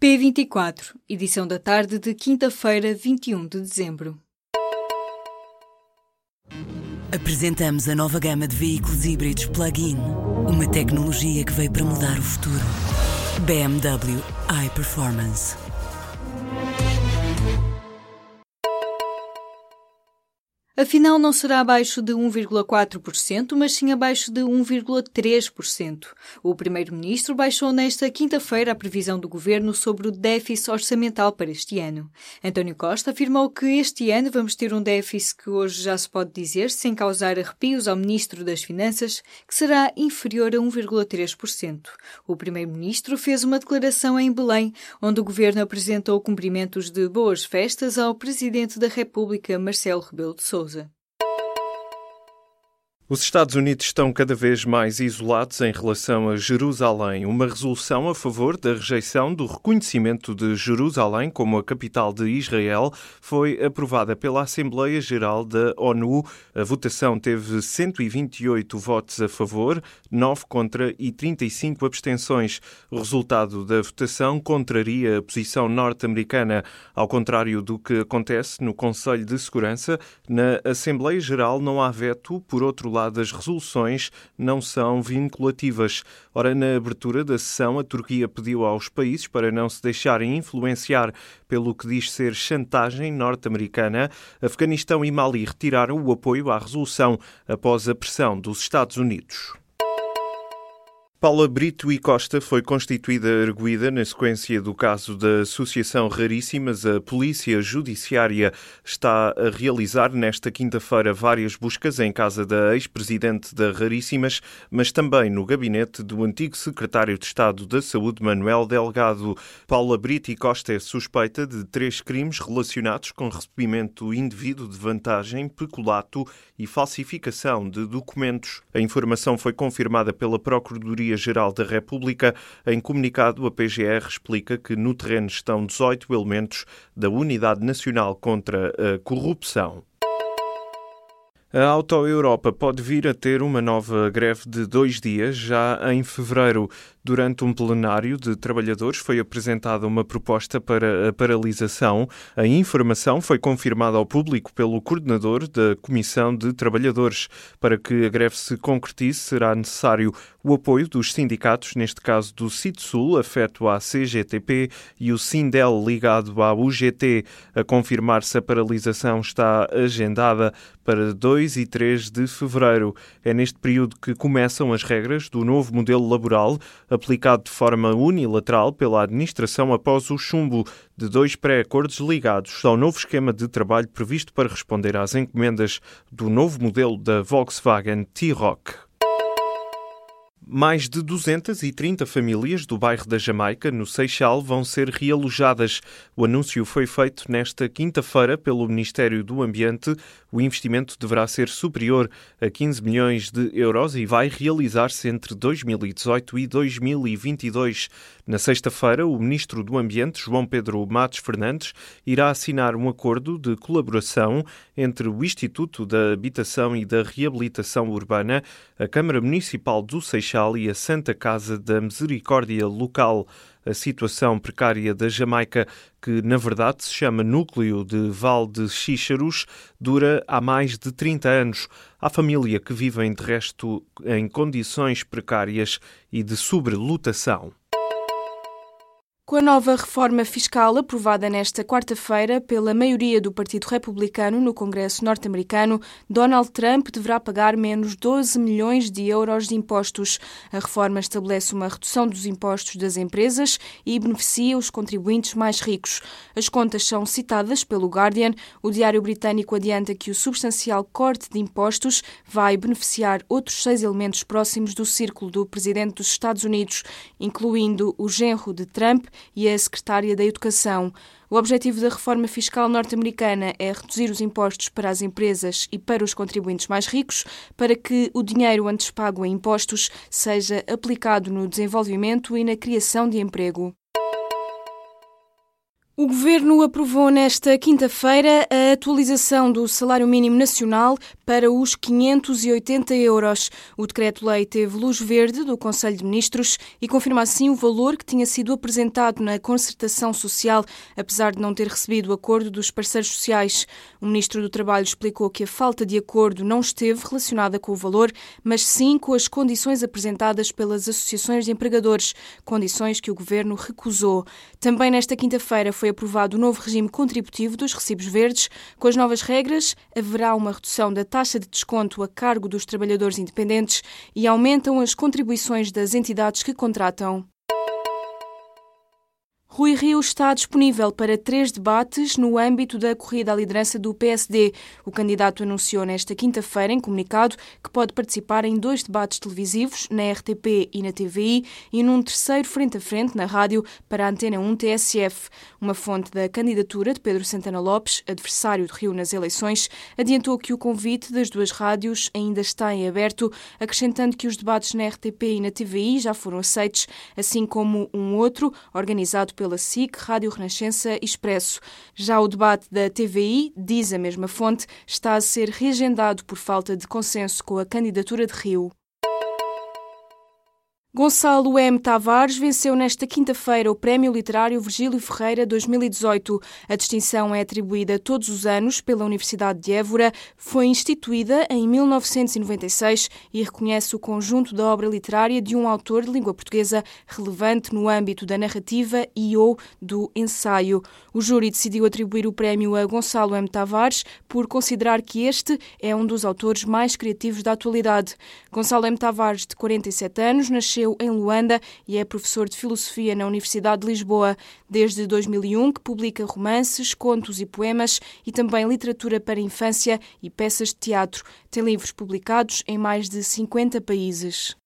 P24, edição da tarde de quinta-feira, 21 de dezembro. Apresentamos a nova gama de veículos híbridos plug-in. Uma tecnologia que veio para mudar o futuro. BMW iPerformance. Afinal, não será abaixo de 1,4%, mas sim abaixo de 1,3%. O Primeiro-Ministro baixou nesta quinta-feira a previsão do governo sobre o déficit orçamental para este ano. António Costa afirmou que este ano vamos ter um déficit que hoje já se pode dizer, sem causar arrepios ao Ministro das Finanças, que será inferior a 1,3%. O Primeiro-Ministro fez uma declaração em Belém, onde o governo apresentou cumprimentos de boas festas ao Presidente da República, Marcelo Rebelo de Sousa. паузы. Os Estados Unidos estão cada vez mais isolados em relação a Jerusalém. Uma resolução a favor da rejeição do reconhecimento de Jerusalém como a capital de Israel foi aprovada pela Assembleia Geral da ONU. A votação teve 128 votos a favor, 9 contra e 35 abstenções. O resultado da votação contraria a posição norte-americana, ao contrário do que acontece no Conselho de Segurança. Na Assembleia Geral não há veto, por outro lado, as resoluções não são vinculativas. Ora, na abertura da sessão, a Turquia pediu aos países para não se deixarem influenciar pelo que diz ser chantagem norte-americana. Afeganistão e Mali retiraram o apoio à resolução após a pressão dos Estados Unidos. Paula Brito e Costa foi constituída arguída na sequência do caso da Associação Raríssimas. A Polícia Judiciária está a realizar nesta quinta-feira várias buscas em casa da ex-presidente da Raríssimas, mas também no gabinete do antigo secretário de Estado da Saúde, Manuel Delgado. Paula Brito e Costa é suspeita de três crimes relacionados com recebimento indevido de vantagem, peculato e falsificação de documentos. A informação foi confirmada pela Procuradoria Procuradoria-Geral da República. Em comunicado, a PGR explica que no terreno estão 18 elementos da Unidade Nacional contra a Corrupção. A Auto Europa pode vir a ter uma nova greve de dois dias já em fevereiro. Durante um plenário de trabalhadores foi apresentada uma proposta para a paralisação. A informação foi confirmada ao público pelo coordenador da Comissão de Trabalhadores. Para que a greve se concretize, será necessário o apoio dos sindicatos, neste caso do CITSUL, afeto à CGTP, e o SINDEL, ligado à UGT. A confirmar-se a paralisação está agendada para 2 e 3 de fevereiro. É neste período que começam as regras do novo modelo laboral aplicado de forma unilateral pela administração após o chumbo de dois pré-acordos ligados ao novo esquema de trabalho previsto para responder às encomendas do novo modelo da Volkswagen T-Rock. Mais de 230 famílias do bairro da Jamaica, no Seixal, vão ser realojadas. O anúncio foi feito nesta quinta-feira pelo Ministério do Ambiente. O investimento deverá ser superior a 15 milhões de euros e vai realizar-se entre 2018 e 2022. Na sexta-feira, o Ministro do Ambiente, João Pedro Matos Fernandes, irá assinar um acordo de colaboração entre o Instituto da Habitação e da Reabilitação Urbana, a Câmara Municipal do Seixal e a Santa Casa da Misericórdia Local. A situação precária da Jamaica, que na verdade se chama Núcleo de Val de Xíxaros, dura há mais de 30 anos. Há família que vivem de resto em condições precárias e de sobrelotação. Com a nova reforma fiscal aprovada nesta quarta-feira pela maioria do Partido Republicano no Congresso norte-americano, Donald Trump deverá pagar menos 12 milhões de euros de impostos. A reforma estabelece uma redução dos impostos das empresas e beneficia os contribuintes mais ricos. As contas são citadas pelo Guardian. O diário britânico adianta que o substancial corte de impostos vai beneficiar outros seis elementos próximos do círculo do presidente dos Estados Unidos, incluindo o genro de Trump e a secretária da Educação. O objetivo da reforma fiscal norte-americana é reduzir os impostos para as empresas e para os contribuintes mais ricos, para que o dinheiro antes pago em impostos seja aplicado no desenvolvimento e na criação de emprego. O Governo aprovou nesta quinta-feira a atualização do salário mínimo nacional para os 580 euros. O decreto-lei teve luz verde do Conselho de Ministros e confirma assim o valor que tinha sido apresentado na concertação social, apesar de não ter recebido o acordo dos parceiros sociais. O Ministro do Trabalho explicou que a falta de acordo não esteve relacionada com o valor, mas sim com as condições apresentadas pelas associações de empregadores, condições que o Governo recusou. Também nesta quinta-feira foi foi aprovado o novo regime contributivo dos recibos verdes. Com as novas regras, haverá uma redução da taxa de desconto a cargo dos trabalhadores independentes e aumentam as contribuições das entidades que contratam. Rui Rio está disponível para três debates no âmbito da corrida à liderança do PSD. O candidato anunciou nesta quinta-feira, em comunicado, que pode participar em dois debates televisivos, na RTP e na TVI, e num terceiro frente a frente, na rádio, para a Antena 1 TSF. Uma fonte da candidatura de Pedro Santana Lopes, adversário de Rio nas eleições, adiantou que o convite das duas rádios ainda está em aberto, acrescentando que os debates na RTP e na TVI já foram aceitos, assim como um outro, organizado pelo pela SIC, Rádio Renascença e Expresso. Já o debate da TVI, diz a mesma fonte, está a ser reagendado por falta de consenso com a candidatura de Rio. Gonçalo M. Tavares venceu nesta quinta-feira o Prémio Literário Virgílio Ferreira 2018. A distinção é atribuída todos os anos pela Universidade de Évora, foi instituída em 1996 e reconhece o conjunto da obra literária de um autor de língua portuguesa relevante no âmbito da narrativa e ou do ensaio. O júri decidiu atribuir o prémio a Gonçalo M. Tavares por considerar que este é um dos autores mais criativos da atualidade. Gonçalo M. Tavares, de 47 anos, nasceu nasceu em Luanda e é professor de filosofia na Universidade de Lisboa. Desde 2001 que publica romances, contos e poemas e também literatura para infância e peças de teatro. Tem livros publicados em mais de 50 países.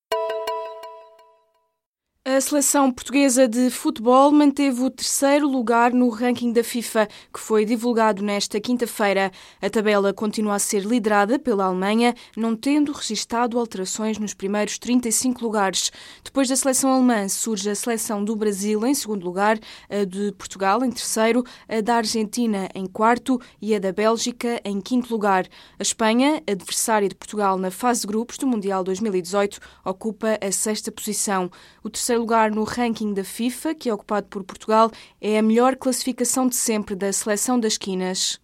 A seleção portuguesa de futebol manteve o terceiro lugar no ranking da FIFA, que foi divulgado nesta quinta-feira. A tabela continua a ser liderada pela Alemanha, não tendo registado alterações nos primeiros 35 lugares. Depois da seleção alemã, surge a seleção do Brasil em segundo lugar, a de Portugal em terceiro, a da Argentina em quarto e a da Bélgica em quinto lugar. A Espanha, adversária de Portugal na fase de grupos do Mundial 2018, ocupa a sexta posição. O terceiro terceiro lugar no ranking da FIFA, que é ocupado por Portugal, é a melhor classificação de sempre da seleção das quinas.